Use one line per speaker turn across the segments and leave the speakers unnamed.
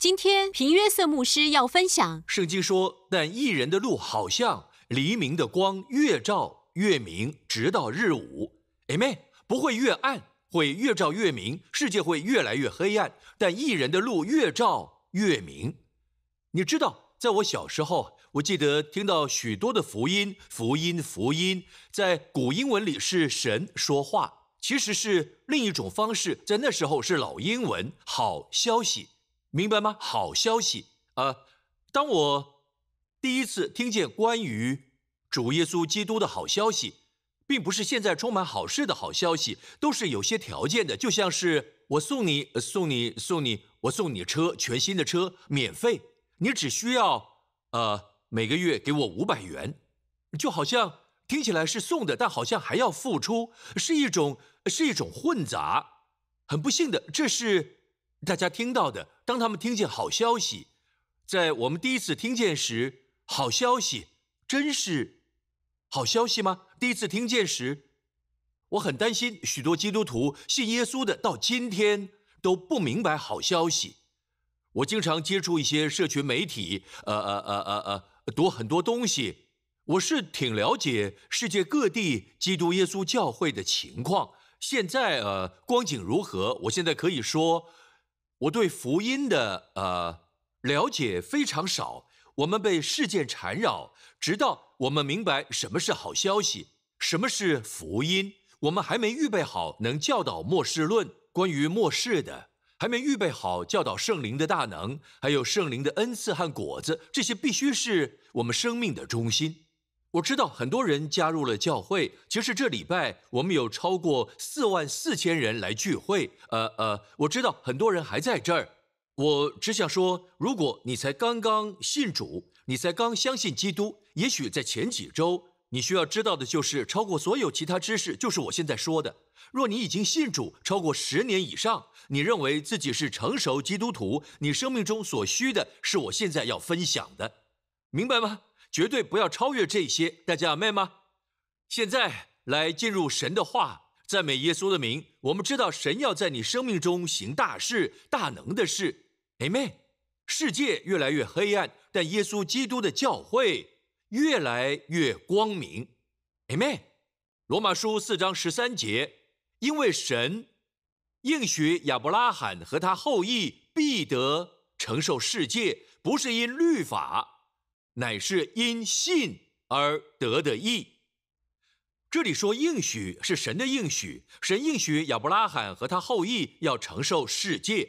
今天平约瑟牧师要分享，
圣经说：“但一人的路好像黎明的光，越照越明，直到日午。”Amen。不会越暗，会越照越明，世界会越来越黑暗，但一人的路越照越明。你知道，在我小时候，我记得听到许多的福音，福音，福音，在古英文里是神说话，其实是另一种方式，在那时候是老英文，好消息，明白吗？好消息啊！当我第一次听见关于主耶稣基督的好消息，并不是现在充满好事的好消息，都是有些条件的，就像是我送你，送你，送你，我送你车，全新的车，免费。你只需要，呃，每个月给我五百元，就好像听起来是送的，但好像还要付出，是一种是一种混杂。很不幸的，这是大家听到的。当他们听见好消息，在我们第一次听见时，好消息真是好消息吗？第一次听见时，我很担心，许多基督徒信耶稣的到今天都不明白好消息。我经常接触一些社群媒体，呃呃呃呃呃，读很多东西。我是挺了解世界各地基督耶稣教会的情况。现在呃，光景如何？我现在可以说，我对福音的呃了解非常少。我们被事件缠绕，直到我们明白什么是好消息，什么是福音。我们还没预备好能教导末世论，关于末世的。还没预备好教导圣灵的大能，还有圣灵的恩赐和果子，这些必须是我们生命的中心。我知道很多人加入了教会，其实这礼拜我们有超过四万四千人来聚会。呃呃，我知道很多人还在这儿。我只想说，如果你才刚刚信主，你才刚相信基督，也许在前几周，你需要知道的就是超过所有其他知识，就是我现在说的。若你已经信主超过十年以上，你认为自己是成熟基督徒，你生命中所需的是我现在要分享的，明白吗？绝对不要超越这些，大家明白吗？现在来进入神的话，赞美耶稣的名。我们知道神要在你生命中行大事、大能的事。Amen。世界越来越黑暗，但耶稣基督的教会越来越光明。Amen。罗马书四章十三节。因为神应许亚伯拉罕和他后裔必得承受世界，不是因律法，乃是因信而得的义。这里说应许是神的应许，神应许亚伯拉罕和他后裔要承受世界，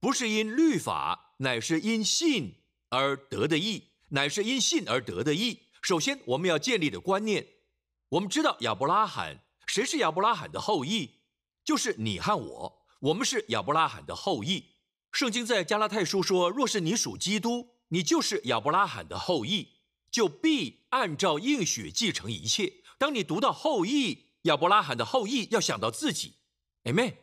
不是因律法，乃是因信而得的义，乃是因信而得的义。首先，我们要建立的观念，我们知道亚伯拉罕。谁是亚伯拉罕的后裔？就是你和我，我们是亚伯拉罕的后裔。圣经在加拉太书说：“若是你属基督，你就是亚伯拉罕的后裔，就必按照应许继承一切。”当你读到后裔，亚伯拉罕的后裔，要想到自己，Amen。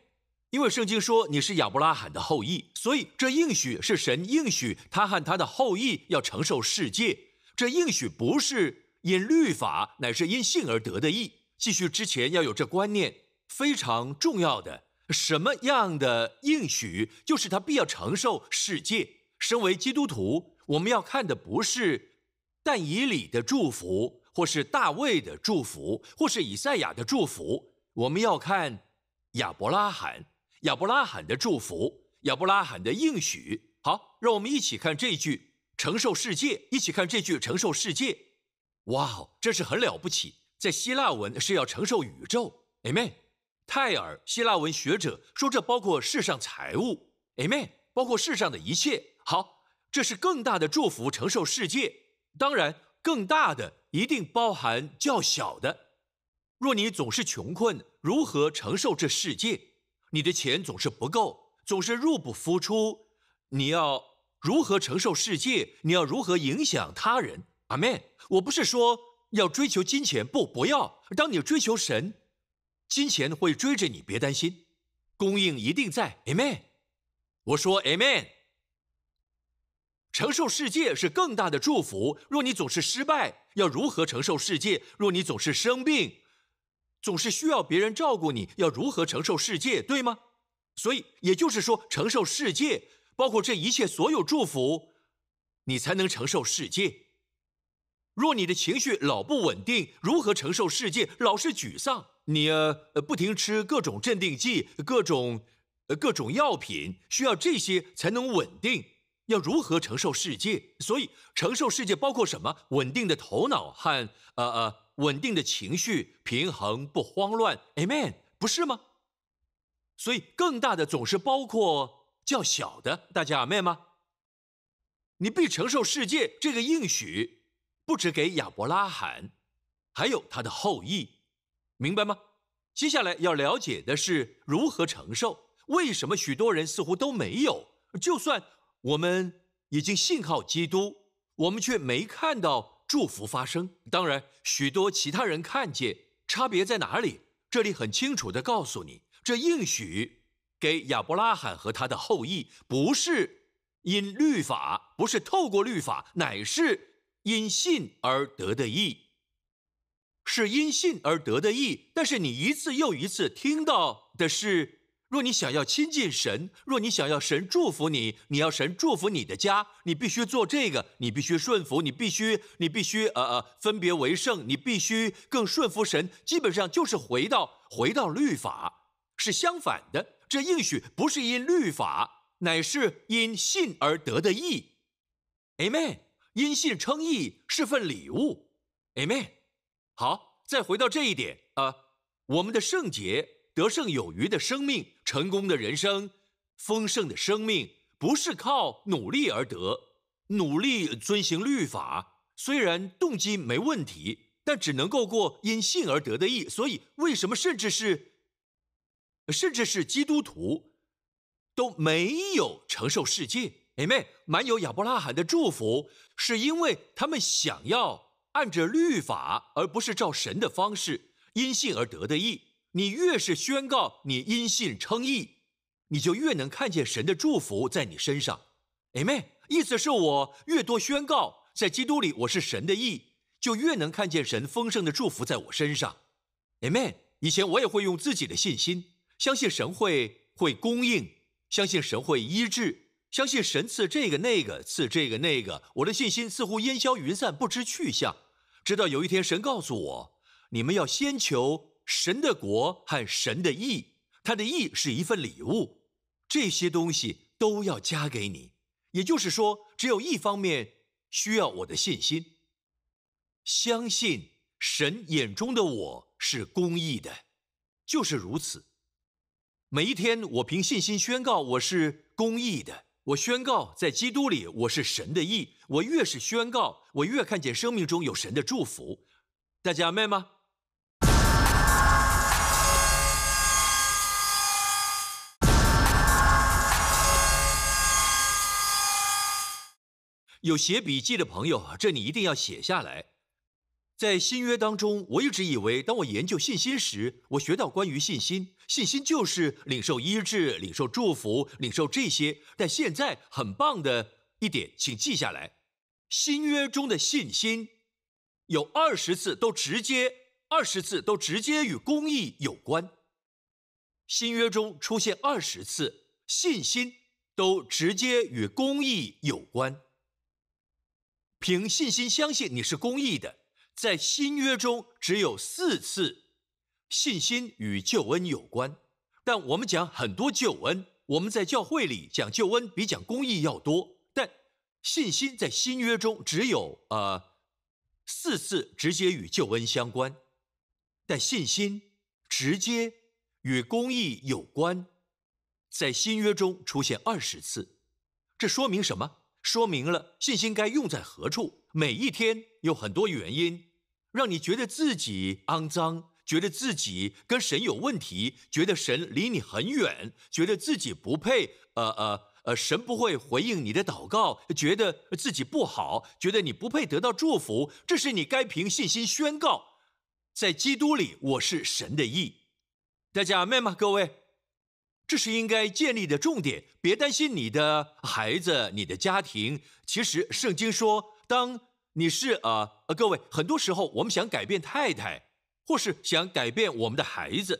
因为圣经说你是亚伯拉罕的后裔，所以这应许是神应许他和他的后裔要承受世界。这应许不是因律法，乃是因信而得的义。继续之前要有这观念，非常重要的。什么样的应许，就是他必要承受世界。身为基督徒，我们要看的不是但以理的祝福，或是大卫的祝福，或是以赛亚的祝福，我们要看亚伯拉罕，亚伯拉罕的祝福，亚伯拉罕的应许。好，让我们一起看这句承受世界，一起看这句承受世界。哇哦，这是很了不起。在希腊文是要承受宇宙，Amen。泰尔希腊文学者说，这包括世上财物，Amen，包括世上的一切。好，这是更大的祝福，承受世界。当然，更大的一定包含较小的。若你总是穷困，如何承受这世界？你的钱总是不够，总是入不敷出，你要如何承受世界？你要如何影响他人？Amen。我不是说。要追求金钱不？不要。当你追求神，金钱会追着你，别担心，供应一定在。Amen。我说 Amen。承受世界是更大的祝福。若你总是失败，要如何承受世界？若你总是生病，总是需要别人照顾你，要如何承受世界？对吗？所以也就是说，承受世界。包括这一切所有祝福，你才能承受世界。若你的情绪老不稳定，如何承受世界？老是沮丧，你呃不停吃各种镇定剂，各种呃各种药品，需要这些才能稳定。要如何承受世界？所以承受世界包括什么？稳定的头脑和呃呃稳定的情绪，平衡不慌乱。Amen，不是吗？所以更大的总是包括较小的，大家 Amen 吗？你必承受世界这个应许。不止给亚伯拉罕，还有他的后裔，明白吗？接下来要了解的是如何承受。为什么许多人似乎都没有？就算我们已经信靠基督，我们却没看到祝福发生。当然，许多其他人看见，差别在哪里？这里很清楚地告诉你：这应许给亚伯拉罕和他的后裔，不是因律法，不是透过律法，乃是。因信而得的义，是因信而得的义。但是你一次又一次听到的是：若你想要亲近神，若你想要神祝福你，你要神祝福你的家，你必须做这个，你必须顺服，你必须，你必须，呃呃，分别为圣，你必须更顺服神。基本上就是回到回到律法，是相反的。这应许不是因律法，乃是因信而得的义。Amen。因信称义是份礼物，Amen。好，再回到这一点啊，我们的圣洁、得胜有余的生命、成功的人生、丰盛的生命，不是靠努力而得。努力遵行律法，虽然动机没问题，但只能够过因信而得的义。所以，为什么甚至是，甚至是基督徒都没有承受世界？妹妹满有亚伯拉罕的祝福，是因为他们想要按着律法，而不是照神的方式，因信而得的义。你越是宣告你因信称义，你就越能看见神的祝福在你身上。Amen，意思是我越多宣告在基督里我是神的义，就越能看见神丰盛的祝福在我身上。Amen，以前我也会用自己的信心，相信神会会供应，相信神会医治。相信神赐这个那个，赐这个那个，我的信心似乎烟消云散，不知去向。直到有一天，神告诉我：“你们要先求神的国和神的义，他的义是一份礼物，这些东西都要加给你。”也就是说，只有一方面需要我的信心，相信神眼中的我是公义的，就是如此。每一天，我凭信心宣告我是公义的。我宣告，在基督里我是神的义。我越是宣告，我越看见生命中有神的祝福。大家明白吗？有写笔记的朋友，这你一定要写下来。在新约当中，我一直以为，当我研究信心时，我学到关于信心，信心就是领受医治、领受祝福、领受这些。但现在很棒的一点，请记下来：新约中的信心有二十次都直接，二十次都直接与公义有关。新约中出现二十次信心都直接与公义有关。凭信心相信你是公义的。在新约中只有四次，信心与救恩有关。但我们讲很多救恩，我们在教会里讲救恩比讲公义要多。但信心在新约中只有呃四次直接与救恩相关，但信心直接与公义有关，在新约中出现二十次。这说明什么？说明了信心该用在何处。每一天有很多原因，让你觉得自己肮脏，觉得自己跟神有问题，觉得神离你很远，觉得自己不配，呃呃呃，神不会回应你的祷告，觉得自己不好，觉得你不配得到祝福。这是你该凭信心宣告，在基督里我是神的义。大家明白吗？各位，这是应该建立的重点。别担心你的孩子，你的家庭。其实圣经说。当你是呃呃，各位，很多时候我们想改变太太，或是想改变我们的孩子，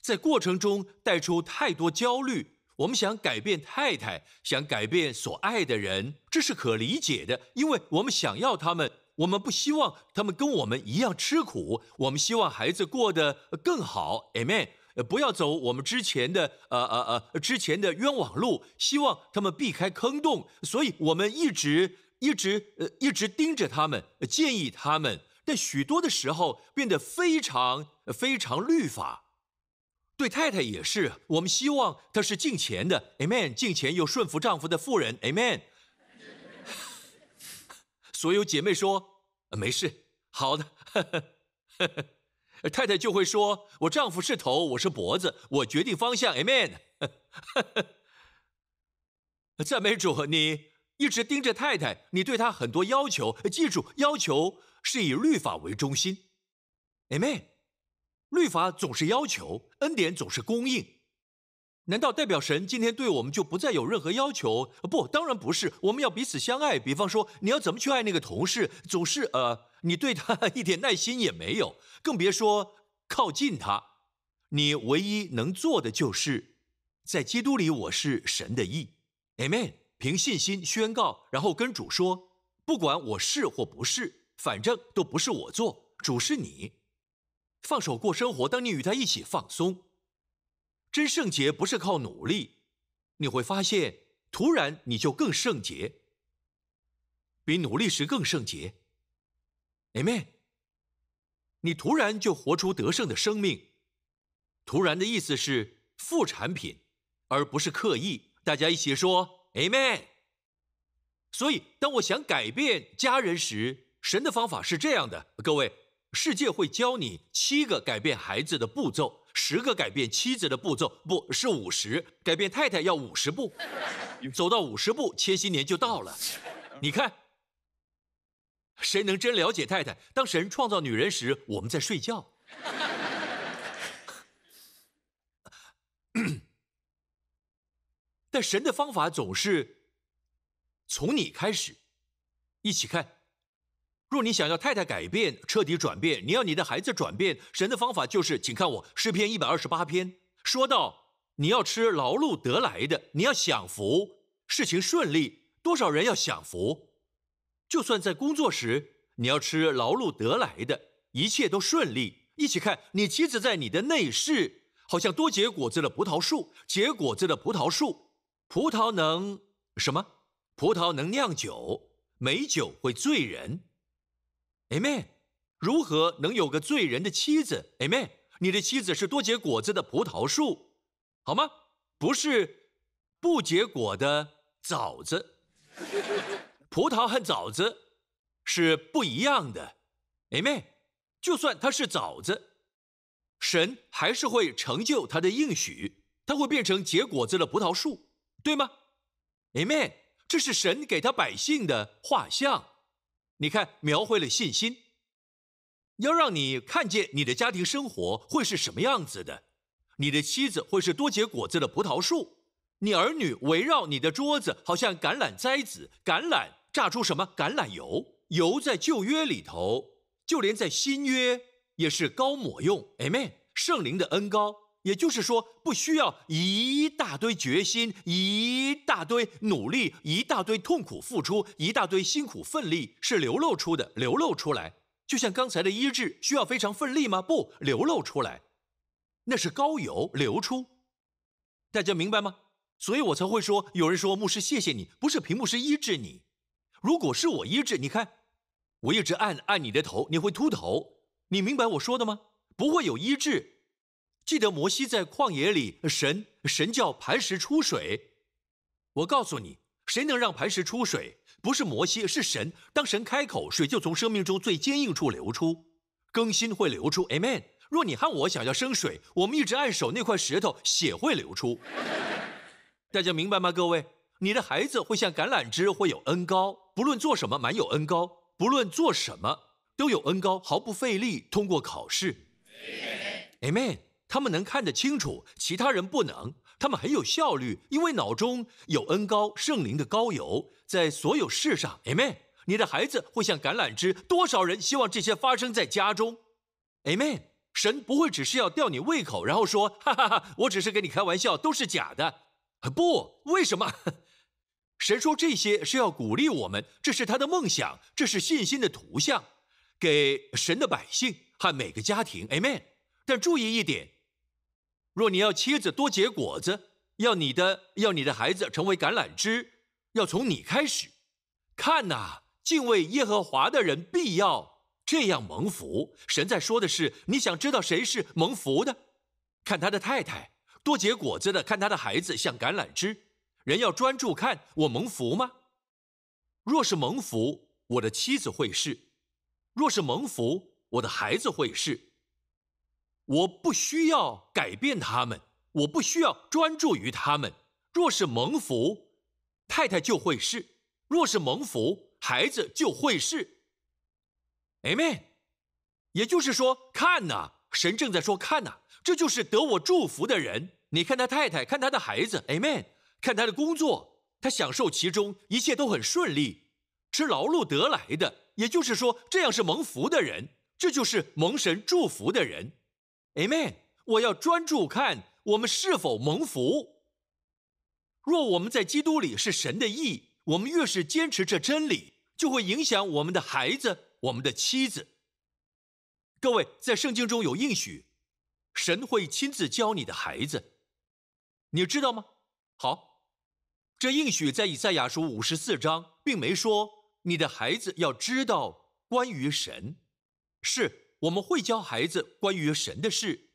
在过程中带出太多焦虑，我们想改变太太，想改变所爱的人，这是可理解的，因为我们想要他们，我们不希望他们跟我们一样吃苦，我们希望孩子过得更好。Amen。不要走我们之前的呃呃呃之前的冤枉路，希望他们避开坑洞，所以我们一直一直呃一直盯着他们，建议他们。但许多的时候变得非常非常律法。对太太也是，我们希望她是敬钱的，Amen。敬钱又顺服丈夫的妇人，Amen。所有姐妹说没事，好的。呵呵呵呵太太就会说：“我丈夫是头，我是脖子，我决定方向。”Amen。赞美主，你一直盯着太太，你对她很多要求。记住，要求是以律法为中心。Amen。律法总是要求，恩典总是供应。难道代表神今天对我们就不再有任何要求？不，当然不是。我们要彼此相爱。比方说，你要怎么去爱那个同事？总是呃。你对他 一点耐心也没有，更别说靠近他。你唯一能做的就是，在基督里我是神的义，Amen。凭信心宣告，然后跟主说：不管我是或不是，反正都不是我做，主是你。放手过生活，当你与他一起放松。真圣洁不是靠努力，你会发现，突然你就更圣洁，比努力时更圣洁。Amen。你突然就活出得胜的生命。突然的意思是副产品，而不是刻意。大家一起说 Amen。所以，当我想改变家人时，神的方法是这样的：各位，世界会教你七个改变孩子的步骤，十个改变妻子的步骤，不是五十，改变太太要五十步，走到五十步，千禧年就到了。你看。谁能真了解太太？当神创造女人时，我们在睡觉。但神的方法总是从你开始，一起看。若你想要太太改变、彻底转变，你要你的孩子转变，神的方法就是，请看我诗篇一百二十八篇，说到你要吃劳碌得来的，你要享福，事情顺利，多少人要享福？就算在工作时，你要吃劳碌得来的，一切都顺利。一起看，你妻子在你的内室，好像多结果子的葡萄树，结果子的葡萄树，葡萄能什么？葡萄能酿酒，美酒会醉人。Amen。如何能有个醉人的妻子？Amen。你的妻子是多结果子的葡萄树，好吗？不是不结果的枣子。葡萄和枣子是不一样的，Amen。就算它是枣子，神还是会成就他的应许，它会变成结果子的葡萄树，对吗？Amen。这是神给他百姓的画像，你看，描绘了信心，要让你看见你的家庭生活会是什么样子的。你的妻子会是多结果子的葡萄树，你儿女围绕你的桌子，好像橄榄栽子，橄榄。榨出什么橄榄油？油在旧约里头，就连在新约也是高抹用。Amen。圣灵的恩高，也就是说，不需要一大堆决心、一大堆努力、一大堆痛苦付出、一大堆辛苦奋力，是流露出的，流露出来。就像刚才的医治，需要非常奋力吗？不，流露出来，那是高油流出。大家明白吗？所以我才会说，有人说牧师，谢谢你，不是屏幕是医治你。如果是我医治，你看，我一直按按你的头，你会秃头，你明白我说的吗？不会有医治。记得摩西在旷野里，神神叫磐石出水。我告诉你，谁能让磐石出水？不是摩西，是神。当神开口，水就从生命中最坚硬处流出，更新会流出。Amen。若你和我想要生水，我们一直按手那块石头，血会流出。大家明白吗，各位？你的孩子会像橄榄枝，会有恩高，不论做什么满有恩高，不论做什么都有恩高，毫不费力通过考试。Amen。他们能看得清楚，其他人不能。他们很有效率，因为脑中有恩高圣灵的高油，在所有事上。Amen。你的孩子会像橄榄枝，多少人希望这些发生在家中？Amen。神不会只是要吊你胃口，然后说哈哈哈，我只是跟你开玩笑，都是假的。不，为什么？神说这些是要鼓励我们，这是他的梦想，这是信心的图像，给神的百姓和每个家庭。Amen。但注意一点，若你要妻子多结果子，要你的要你的孩子成为橄榄枝，要从你开始。看呐，敬畏耶和华的人必要这样蒙福。神在说的是，你想知道谁是蒙福的？看他的太太多结果子的，看他的孩子像橄榄枝。人要专注看我蒙福吗？若是蒙福，我的妻子会是；若是蒙福，我的孩子会是。我不需要改变他们，我不需要专注于他们。若是蒙福，太太就会是。若是蒙福，孩子就会是，Amen。也就是说，看呐，神正在说，看呐，这就是得我祝福的人。你看他太太，看他的孩子，Amen。看他的工作，他享受其中，一切都很顺利，吃劳碌得来的。也就是说，这样是蒙福的人，这就是蒙神祝福的人，Amen。我要专注看我们是否蒙福。若我们在基督里是神的义。我们越是坚持这真理，就会影响我们的孩子、我们的妻子。各位，在圣经中有应许，神会亲自教你的孩子，你知道吗？好，这应许在以赛亚书五十四章，并没说你的孩子要知道关于神，是我们会教孩子关于神的事，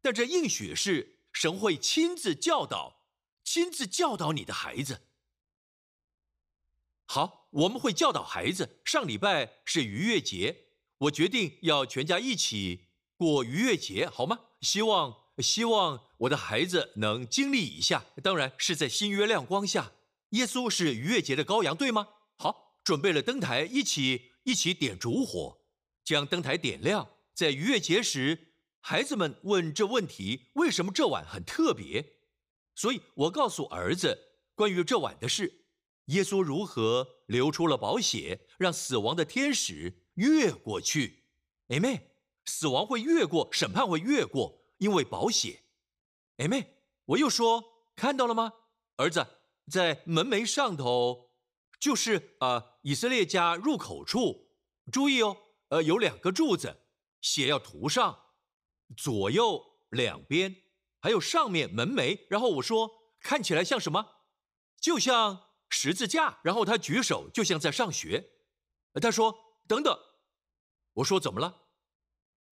但这应许是神会亲自教导、亲自教导你的孩子。好，我们会教导孩子。上礼拜是逾越节，我决定要全家一起过逾越节，好吗？希望希望我的孩子能经历一下。当然是在新约亮光下，耶稣是逾越节的羔羊，对吗？好，准备了灯台，一起一起点烛火，将灯台点亮。在逾越节时，孩子们问这问题：为什么这晚很特别？所以我告诉儿子关于这晚的事。耶稣如何流出了宝血，让死亡的天使越过去？Amen。死亡会越过，审判会越过，因为保险，哎妹。我又说，看到了吗，儿子，在门楣上头，就是啊，以色列家入口处，注意哦，呃，有两个柱子，血要涂上，左右两边，还有上面门楣。然后我说，看起来像什么？就像。十字架，然后他举手，就像在上学。他说：“等等。”我说：“怎么了？”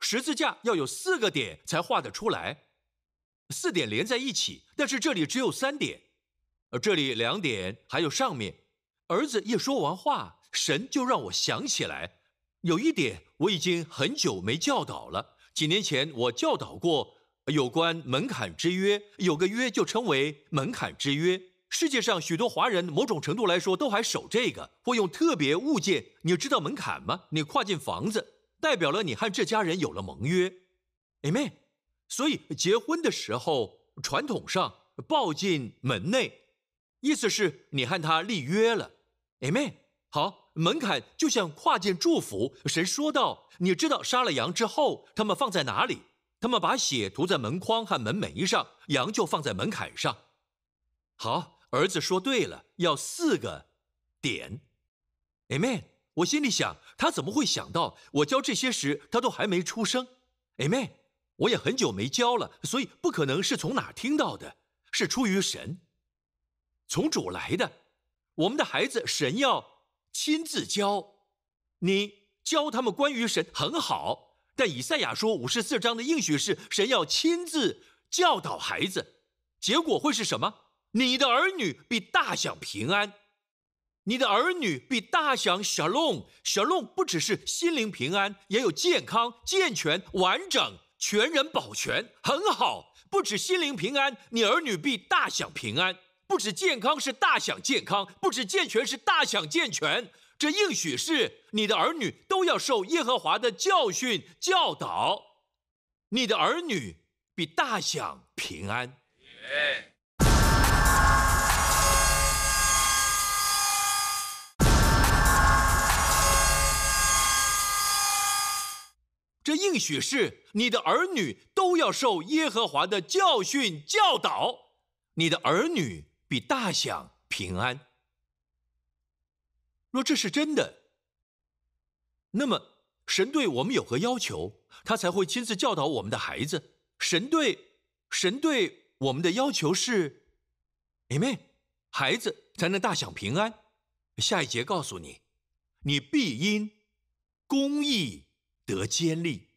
十字架要有四个点才画得出来，四点连在一起，但是这里只有三点，而这里两点，还有上面。儿子一说完话，神就让我想起来，有一点我已经很久没教导了。几年前我教导过有关门槛之约，有个约就称为门槛之约。世界上许多华人，某种程度来说都还守这个，或用特别物件。你知道门槛吗？你跨进房子，代表了你和这家人有了盟约，Amen。所以结婚的时候，传统上抱进门内，意思是你和他立约了，Amen。好，门槛就像跨进祝福。神说道：“你知道杀了羊之后，他们放在哪里？他们把血涂在门框和门楣上，羊就放在门槛上。”好。儿子说对了，要四个点，Amen。我心里想，他怎么会想到我教这些时，他都还没出生哎妹。我也很久没教了，所以不可能是从哪听到的，是出于神，从主来的。我们的孩子，神要亲自教，你教他们关于神很好，但以赛亚说五十四章的应许是神要亲自教导孩子，结果会是什么？你的儿女必大享平安，你的儿女必大享小龙。小龙不只是心灵平安，也有健康、健全、完整、全人保全，很好。不止心灵平安，你儿女必大享平安；不止健康是大享健康，不止健全是大享健全。这应许是你的儿女都要受耶和华的教训教导，你的儿女必大享平安。这应许是你的儿女都要受耶和华的教训教导，你的儿女必大享平安。若这是真的，那么神对我们有何要求，他才会亲自教导我们的孩子？神对神对我们的要求是，Amen，孩子才能大享平安。下一节告诉你，你必因公义得坚立，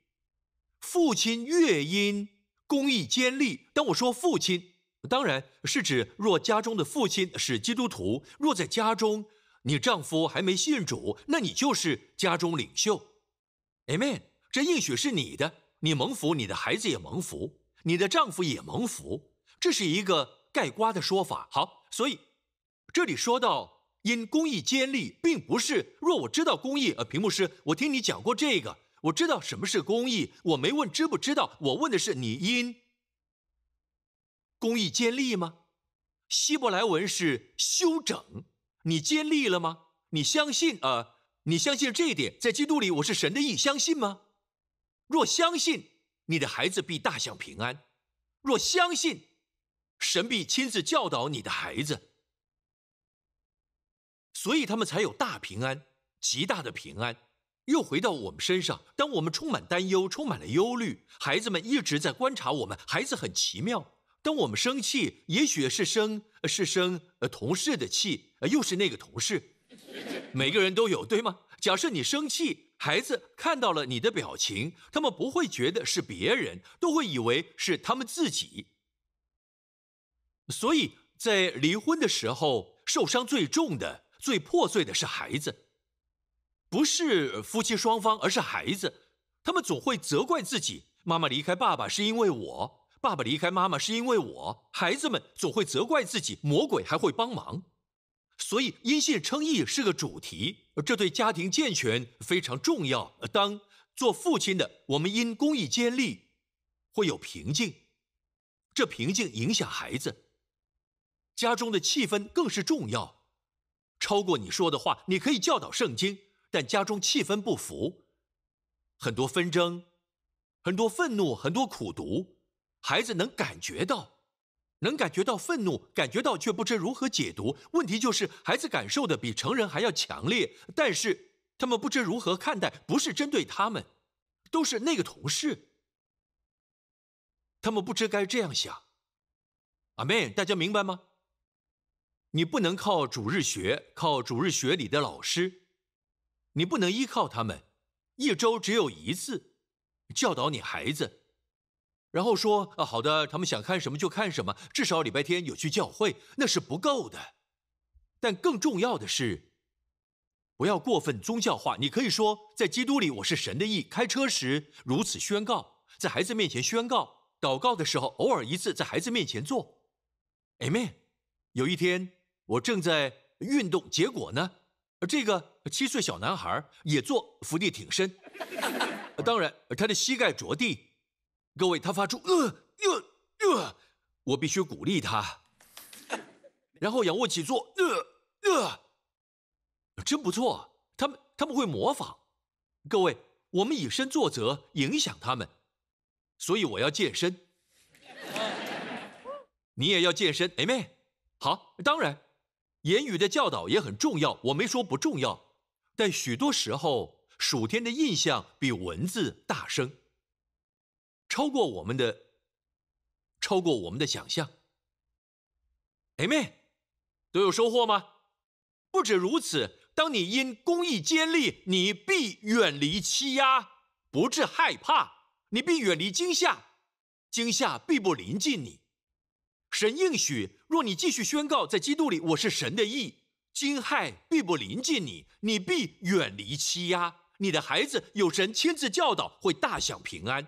父亲越因公义坚立。当我说父亲，当然是指若家中的父亲是基督徒，若在家中。你丈夫还没信主，那你就是家中领袖，Amen。这应许是你的，你蒙福，你的孩子也蒙福，你的丈夫也蒙福，这是一个盖瓜的说法。好，所以这里说到因公义坚立，并不是若我知道公义，呃，屏幕师，我听你讲过这个，我知道什么是公义，我没问知不知道，我问的是你因公义坚立吗？希伯来文是修整。你坚立了吗？你相信呃？你相信这一点，在基督里我是神的意，相信吗？若相信，你的孩子必大享平安；若相信，神必亲自教导你的孩子，所以他们才有大平安，极大的平安。又回到我们身上，当我们充满担忧，充满了忧虑，孩子们一直在观察我们。孩子很奇妙。当我们生气，也许是生是生呃同事的气，又是那个同事，每个人都有对吗？假设你生气，孩子看到了你的表情，他们不会觉得是别人，都会以为是他们自己。所以在离婚的时候，受伤最重的、最破碎的是孩子，不是夫妻双方，而是孩子，他们总会责怪自己：妈妈离开爸爸是因为我。爸爸离开妈妈是因为我，孩子们总会责怪自己，魔鬼还会帮忙，所以因信称义是个主题，这对家庭健全非常重要。当做父亲的，我们因公益坚立，会有平静，这平静影响孩子，家中的气氛更是重要，超过你说的话。你可以教导圣经，但家中气氛不服，很多纷争，很多愤怒，很多苦读。孩子能感觉到，能感觉到愤怒，感觉到却不知如何解读。问题就是，孩子感受的比成人还要强烈，但是他们不知如何看待。不是针对他们，都是那个同事，他们不知该这样想。阿妹，大家明白吗？你不能靠主日学，靠主日学里的老师，你不能依靠他们，一周只有一次教导你孩子。然后说啊，好的，他们想看什么就看什么，至少礼拜天有去教会，那是不够的。但更重要的是，不要过分宗教化。你可以说，在基督里我是神的意。开车时如此宣告，在孩子面前宣告，祷告的时候偶尔一次在孩子面前做。Amen。有一天我正在运动，结果呢，这个七岁小男孩也做伏地挺身，当然他的膝盖着地。各位，他发出呃呃呃，我必须鼓励他，然后仰卧起坐，呃呃，真不错，他们他们会模仿。各位，我们以身作则，影响他们，所以我要健身，你也要健身，Amen。好，当然，言语的教导也很重要，我没说不重要，但许多时候，属天的印象比文字大声。超过我们的，超过我们的想象。Amen，都有收获吗？不止如此，当你因公义坚立，你必远离欺压，不致害怕；你必远离惊吓，惊吓必不临近你。神应许，若你继续宣告在基督里我是神的义，惊骇必不临近你，你必远离欺压。你的孩子有神亲自教导，会大享平安。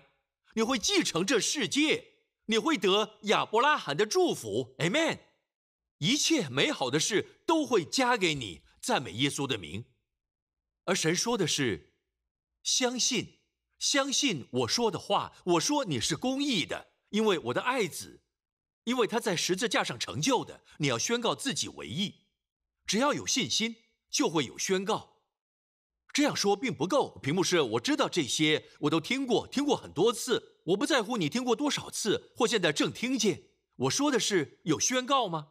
你会继承这世界，你会得亚伯拉罕的祝福，Amen。一切美好的事都会加给你，赞美耶稣的名。而神说的是：相信，相信我说的话。我说你是公义的，因为我的爱子，因为他在十字架上成就的。你要宣告自己为义，只要有信心，就会有宣告。这样说并不够。屏幕是我知道这些，我都听过，听过很多次。我不在乎你听过多少次，或现在正听见。我说的是有宣告吗？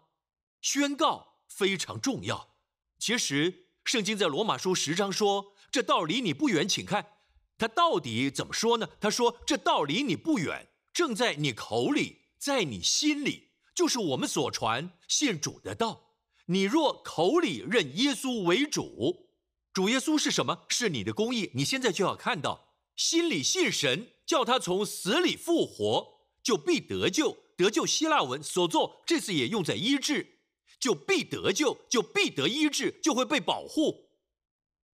宣告非常重要。其实圣经在罗马书十章说：“这道离你不远，请看。”他到底怎么说呢？他说：“这道离你不远，正在你口里，在你心里，就是我们所传信主的道。你若口里认耶稣为主，主耶稣是什么？是你的公义。你现在就要看到，心里信神，叫他从死里复活，就必得救。得救，希腊文所做，这次也用在医治。”就必得救，就必得医治，就会被保护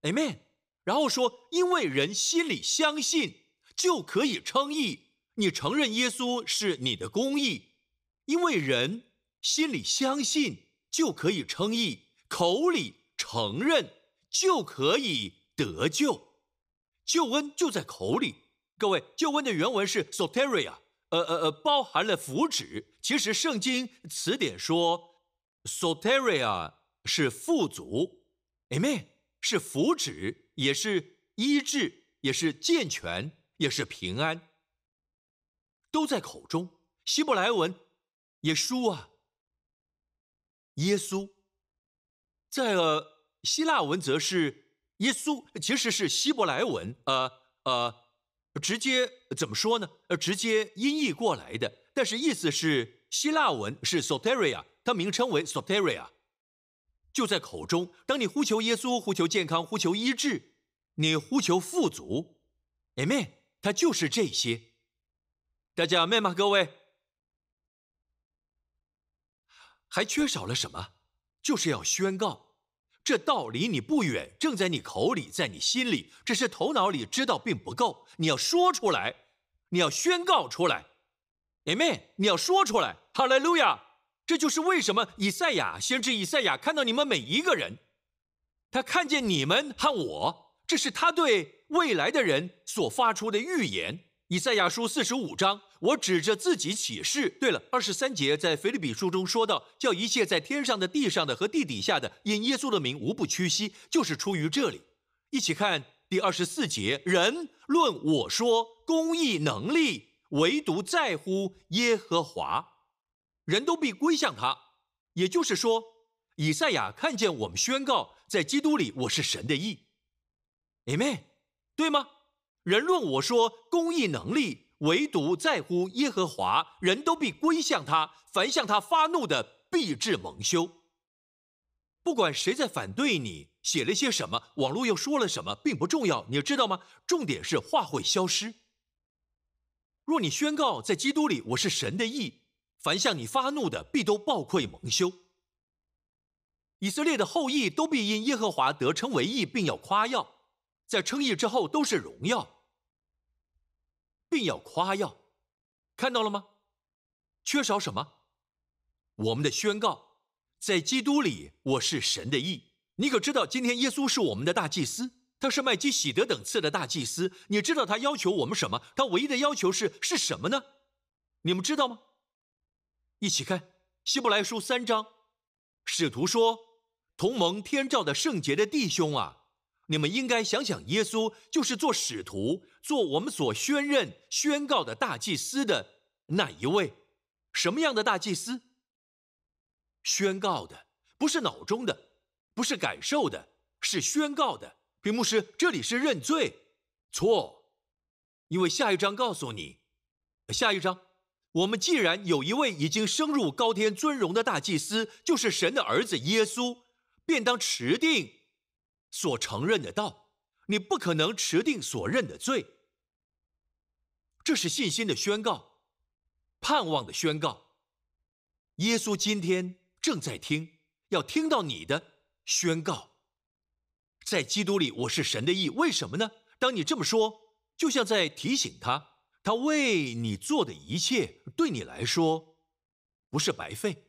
，Amen。然后说，因为人心里相信，就可以称义。你承认耶稣是你的公义，因为人心里相信，就可以称义，口里承认，就可以得救。救恩就在口里。各位，救恩的原文是 soteria，呃呃呃，包含了福祉。其实圣经词典说。Soteria 是富足，Amen 是福祉，也是医治，也是健全，也是平安，都在口中。希伯来文，耶稣啊，耶稣，在呃希腊文则是耶稣，其实是希伯来文，呃呃，直接怎么说呢？呃，直接音译过来的，但是意思是希腊文是 Soteria。它名称为 soteria，就在口中。当你呼求耶稣、呼求健康、呼求医治，你呼求富足，amen。它就是这些。大家 amen 吗？各位，还缺少了什么？就是要宣告，这道离你不远，正在你口里，在你心里，只是头脑里知道并不够。你要说出来，你要宣告出来，amen。你要说出来，哈利路亚。这就是为什么以赛亚先知以赛亚看到你们每一个人，他看见你们和我，这是他对未来的人所发出的预言。以赛亚书四十五章，我指着自己起誓。对了，二十三节在腓立比书中说到，叫一切在天上的、地上的和地底下的，因耶稣的名无不屈膝，就是出于这里。一起看第二十四节，人论我说公义能力，唯独在乎耶和华。人都必归向他，也就是说，以赛亚看见我们宣告，在基督里我是神的义，Amen，对吗？人论我说公义能力，唯独在乎耶和华，人都必归向他，凡向他发怒的，必致蒙羞。不管谁在反对你，写了些什么，网络又说了什么，并不重要，你知道吗？重点是话会消失。若你宣告在基督里我是神的义。凡向你发怒的，必都暴愧蒙羞。以色列的后裔都必因耶和华得称为义，并要夸耀。在称义之后，都是荣耀，并要夸耀。看到了吗？缺少什么？我们的宣告，在基督里，我是神的义。你可知道，今天耶稣是我们的大祭司，他是麦基喜德等次的大祭司。你知道他要求我们什么？他唯一的要求是是什么呢？你们知道吗？一起看《希伯来书》三章，使徒说：“同盟天照的圣洁的弟兄啊，你们应该想想，耶稣就是做使徒、做我们所宣认、宣告的大祭司的那一位。什么样的大祭司？宣告的，不是脑中的，不是感受的，是宣告的。屏幕师，这里是认罪，错，因为下一章告诉你，下一章。”我们既然有一位已经升入高天尊荣的大祭司，就是神的儿子耶稣，便当持定所承认的道。你不可能持定所认的罪。这是信心的宣告，盼望的宣告。耶稣今天正在听，要听到你的宣告。在基督里，我是神的义。为什么呢？当你这么说，就像在提醒他。他为你做的一切，对你来说不是白费。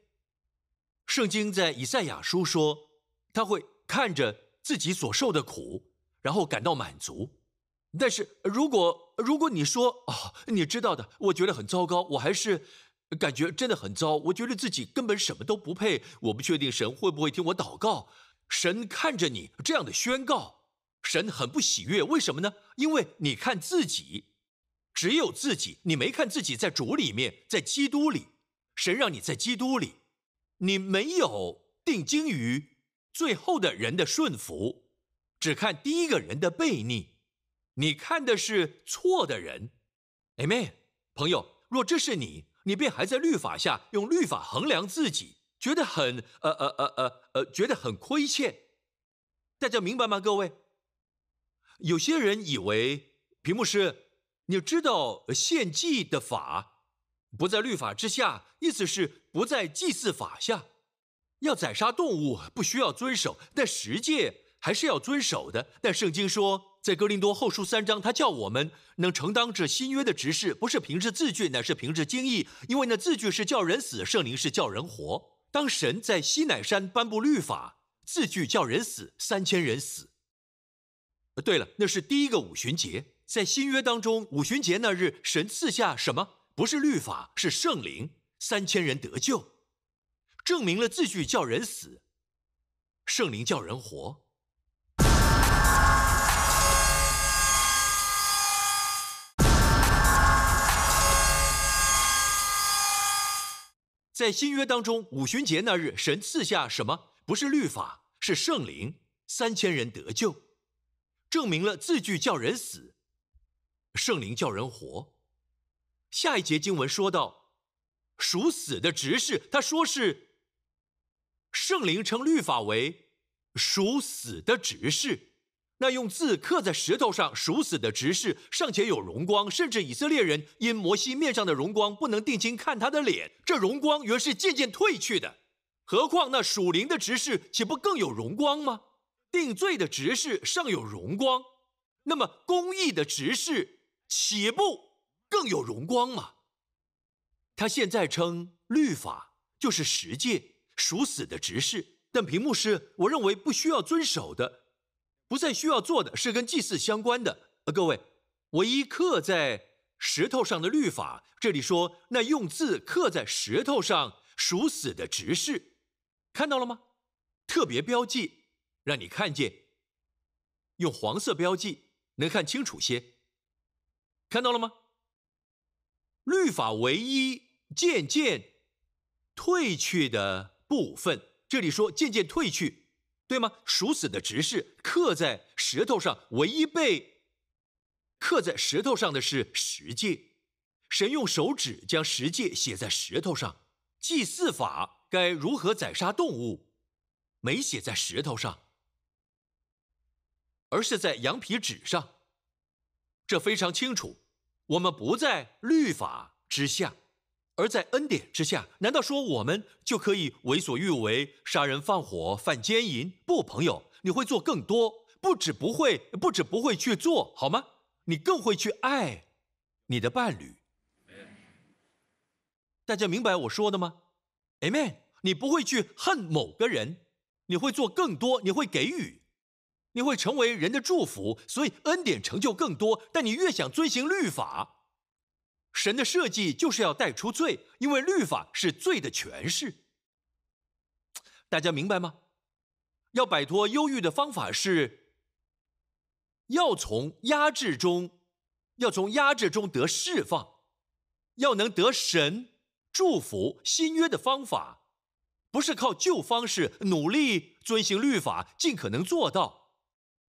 圣经在以赛亚书说，他会看着自己所受的苦，然后感到满足。但是如果如果你说啊，你知道的，我觉得很糟糕，我还是感觉真的很糟，我觉得自己根本什么都不配，我不确定神会不会听我祷告。神看着你这样的宣告，神很不喜悦。为什么呢？因为你看自己。只有自己，你没看自己在主里面，在基督里，神让你在基督里，你没有定睛于最后的人的顺服，只看第一个人的悖逆，你看的是错的人。Amen，朋友，若这是你，你便还在律法下用律法衡量自己，觉得很呃呃呃呃呃，觉得很亏欠。大家明白吗？各位，有些人以为屏幕是，你知道献祭的法不在律法之下，意思是不在祭祀法下，要宰杀动物不需要遵守，但十诫还是要遵守的。但圣经说。在哥林多后书三章，他叫我们能承担这新约的执事，不是凭着字句，乃是凭着经意。因为那字句是叫人死，圣灵是叫人活。当神在西乃山颁布律法，字句叫人死，三千人死。对了，那是第一个五旬节，在新约当中，五旬节那日，神赐下什么？不是律法，是圣灵，三千人得救，证明了字句叫人死，圣灵叫人活。在新约当中，五旬节那日，神赐下什么？不是律法，是圣灵。三千人得救，证明了字句叫人死，圣灵叫人活。下一节经文说到，属死的执事，他说是圣灵称律法为属死的执事。那用字刻在石头上属死的执事尚且有荣光，甚至以色列人因摩西面上的荣光不能定睛看他的脸，这荣光原是渐渐褪去的。何况那属灵的执事岂不更有荣光吗？定罪的执事尚有荣光，那么公义的执事岂不更有荣光吗？他现在称律法就是十诫属死的执事，但屏幕是我认为不需要遵守的。不再需要做的是跟祭祀相关的。呃，各位，唯一刻在石头上的律法，这里说那用字刻在石头上属死的执事，看到了吗？特别标记，让你看见，用黄色标记能看清楚些。看到了吗？律法唯一渐渐褪去的部分，这里说渐渐褪去。对吗？属死的执事刻在石头上，唯一被刻在石头上的是十诫。神用手指将十诫写在石头上。祭祀法该如何宰杀动物，没写在石头上，而是在羊皮纸上。这非常清楚。我们不在律法之下。而在恩典之下，难道说我们就可以为所欲为、杀人放火、犯奸淫？不，朋友，你会做更多，不止不会，不止不会去做好吗？你更会去爱你的伴侣。大家明白我说的吗？Amen。你不会去恨某个人，你会做更多，你会给予，你会成为人的祝福，所以恩典成就更多。但你越想遵行律法。神的设计就是要带出罪，因为律法是罪的诠释。大家明白吗？要摆脱忧郁的方法是，要从压制中，要从压制中得释放，要能得神祝福新约的方法，不是靠旧方式努力遵行律法，尽可能做到，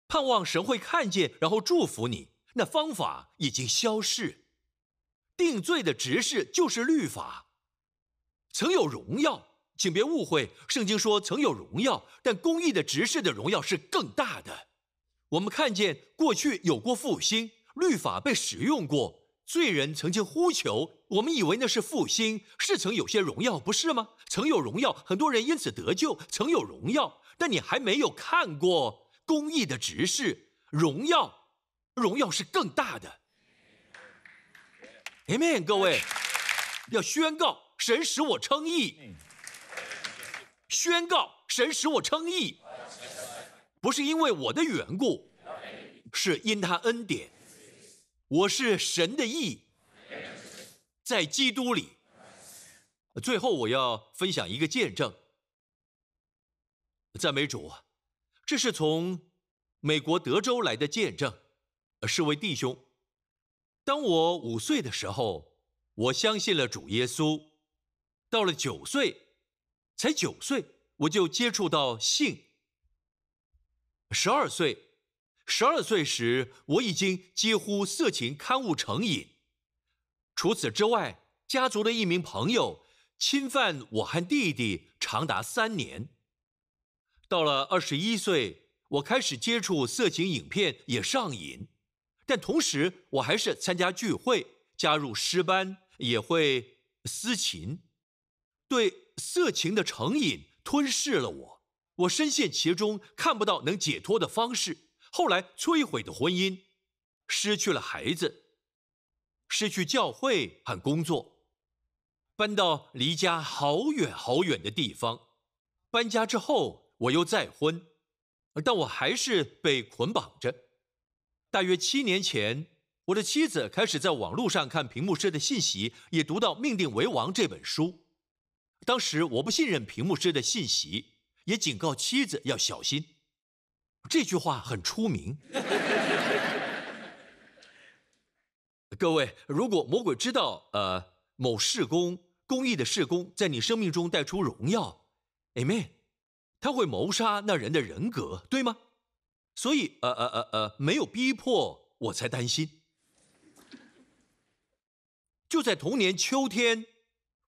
盼望神会看见，然后祝福你。那方法已经消逝。定罪的执事就是律法，曾有荣耀，请别误会。圣经说曾有荣耀，但公义的执事的荣耀是更大的。我们看见过去有过复兴，律法被使用过，罪人曾经呼求，我们以为那是复兴，是曾有些荣耀，不是吗？曾有荣耀，很多人因此得救，曾有荣耀，但你还没有看过公义的执事荣耀，荣耀是更大的。Amen，各位，要宣告神使我称义，宣告神使我称义，不是因为我的缘故，是因他恩典，我是神的义，在基督里。最后，我要分享一个见证，赞美主，这是从美国德州来的见证，是位弟兄。当我五岁的时候，我相信了主耶稣。到了九岁，才九岁，我就接触到性。十二岁，十二岁时，我已经几乎色情刊物成瘾。除此之外，家族的一名朋友侵犯我和弟弟长达三年。到了二十一岁，我开始接触色情影片，也上瘾。但同时，我还是参加聚会，加入诗班，也会私琴。对色情的成瘾吞噬了我，我深陷其中，看不到能解脱的方式。后来摧毁的婚姻，失去了孩子，失去教会和工作，搬到离家好远好远的地方。搬家之后，我又再婚，但我还是被捆绑着。大约七年前，我的妻子开始在网络上看屏幕师的信息，也读到《命定为王》这本书。当时我不信任屏幕师的信息，也警告妻子要小心。这句话很出名。各位，如果魔鬼知道，呃，某事工公益的事工在你生命中带出荣耀，Amen，他会谋杀那人的人格，对吗？所以，呃呃呃呃，没有逼迫，我才担心。就在同年秋天，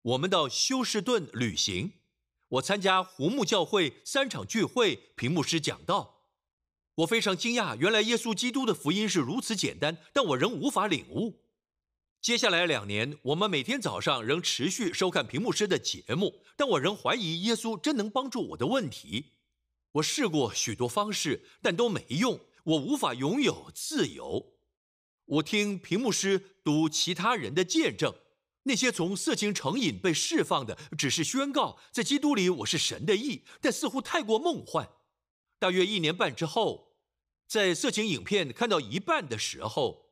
我们到休斯顿旅行，我参加胡木教会三场聚会，屏幕师讲道，我非常惊讶，原来耶稣基督的福音是如此简单，但我仍无法领悟。接下来两年，我们每天早上仍持续收看屏幕师的节目，但我仍怀疑耶稣真能帮助我的问题。我试过许多方式，但都没用。我无法拥有自由。我听屏幕师读其他人的见证，那些从色情成瘾被释放的，只是宣告在基督里我是神的意，但似乎太过梦幻。大约一年半之后，在色情影片看到一半的时候，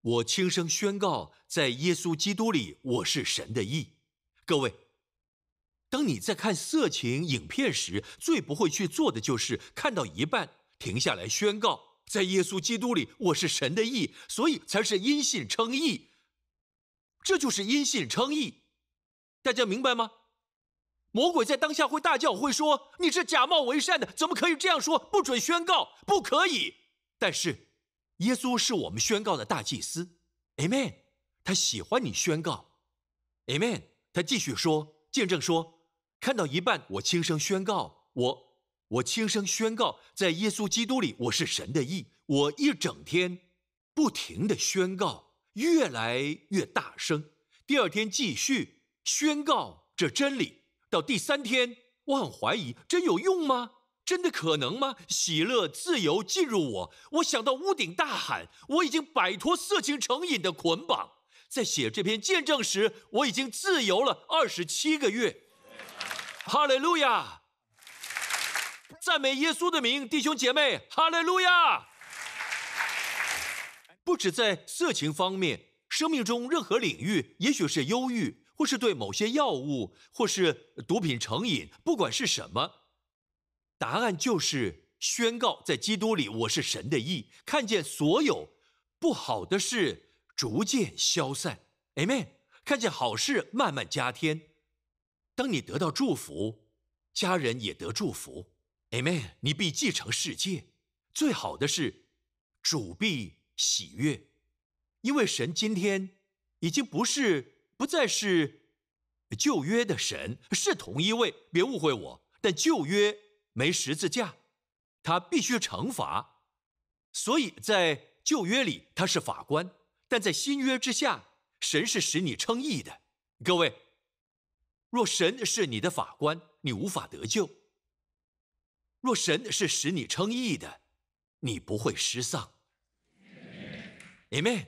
我轻声宣告在耶稣基督里我是神的意。各位。当你在看色情影片时，最不会去做的就是看到一半停下来宣告，在耶稣基督里我是神的义，所以才是因信称义。这就是因信称义，大家明白吗？魔鬼在当下会大叫，会说你是假冒为善的，怎么可以这样说？不准宣告，不可以。但是耶稣是我们宣告的大祭司，Amen。他喜欢你宣告，Amen。他继续说，见证说。看到一半，我轻声宣告：我，我轻声宣告，在耶稣基督里，我是神的义。我一整天不停的宣告，越来越大声。第二天继续宣告这真理，到第三天，我很怀疑，真有用吗？真的可能吗？喜乐、自由进入我。我想到屋顶大喊：我已经摆脱色情成瘾的捆绑。在写这篇见证时，我已经自由了二十七个月。哈利路亚！赞美耶稣的名，弟兄姐妹，哈利路亚！不止在色情方面，生命中任何领域，也许是忧郁，或是对某些药物，或是毒品成瘾，不管是什么，答案就是宣告在基督里我是神的义，看见所有不好的事逐渐消散，Amen，看见好事慢慢加添。当你得到祝福，家人也得祝福，Amen。你必继承世界。最好的是，主必喜悦，因为神今天已经不是不再是旧约的神，是同一位。别误会我，但旧约没十字架，他必须惩罚，所以在旧约里他是法官，但在新约之下，神是使你称义的。各位。若神是你的法官，你无法得救；若神是使你称义的，你不会失丧。Amen，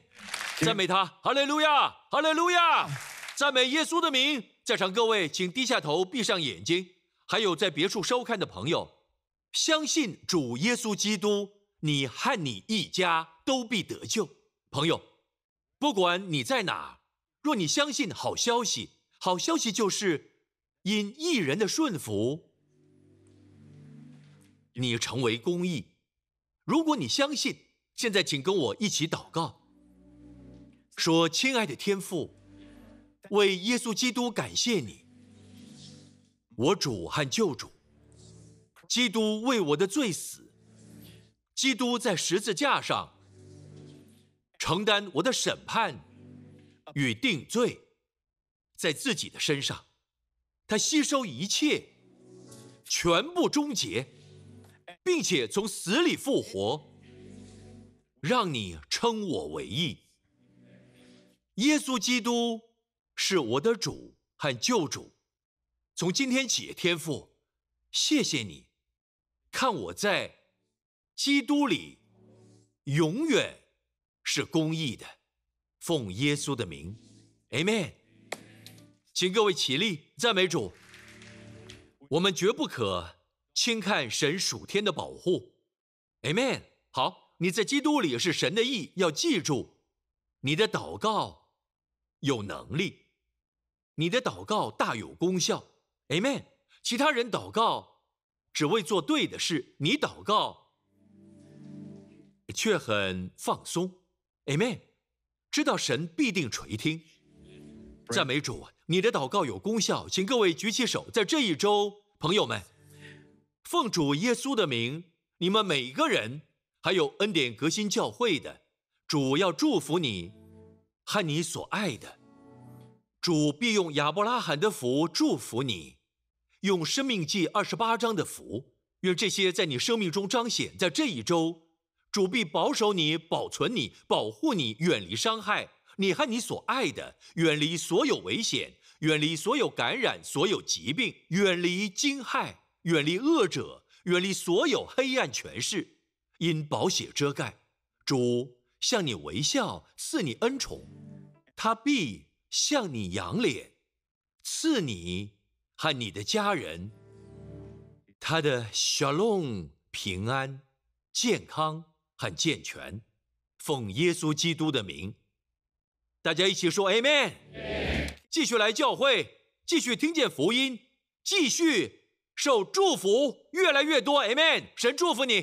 赞美他，哈利路亚，哈利路亚，赞美耶稣的名。在场各位，请低下头，闭上眼睛。还有在别处收看的朋友，相信主耶稣基督，你和你一家都必得救。朋友，不管你在哪，若你相信好消息。好消息就是，因一人的顺服，你成为公义。如果你相信，现在请跟我一起祷告，说：“亲爱的天父，为耶稣基督感谢你，我主和救主。基督为我的罪死，基督在十字架上承担我的审判与定罪，在自己的身上，他吸收一切，全部终结，并且从死里复活，让你称我为义。耶稣基督是我的主和救主，从今天起，天父，谢谢你。看我在基督里永远是公义的，奉耶稣的名，Amen。请各位起立，赞美主。我们绝不可轻看神属天的保护，Amen。好，你在基督里是神的义，要记住，你的祷告有能力，你的祷告大有功效，Amen。其他人祷告。只为做对的事，你祷告却很放松，Amen。知道神必定垂听，赞美主，你的祷告有功效，请各位举起手，在这一周，朋友们，奉主耶稣的名，你们每个人，还有恩典革新教会的，主要祝福你和你所爱的，主必用亚伯拉罕的福祝福你。用《生命记》二十八章的福，愿这些在你生命中彰显。在这一周，主必保守你、保存你、保护你，远离伤害你和你所爱的，远离所有危险，远离所有感染、所有疾病，远离惊骇，远离恶者，远离所有黑暗权势。因宝血遮盖，主向你微笑，赐你恩宠，他必向你扬脸，赐你。和你的家人，他的 shalom 平安、健康和健全，奉耶稣基督的名，大家一起说 Amen。继续来教会，继续听见福音，继续受祝福，越来越多 Amen。神祝福你。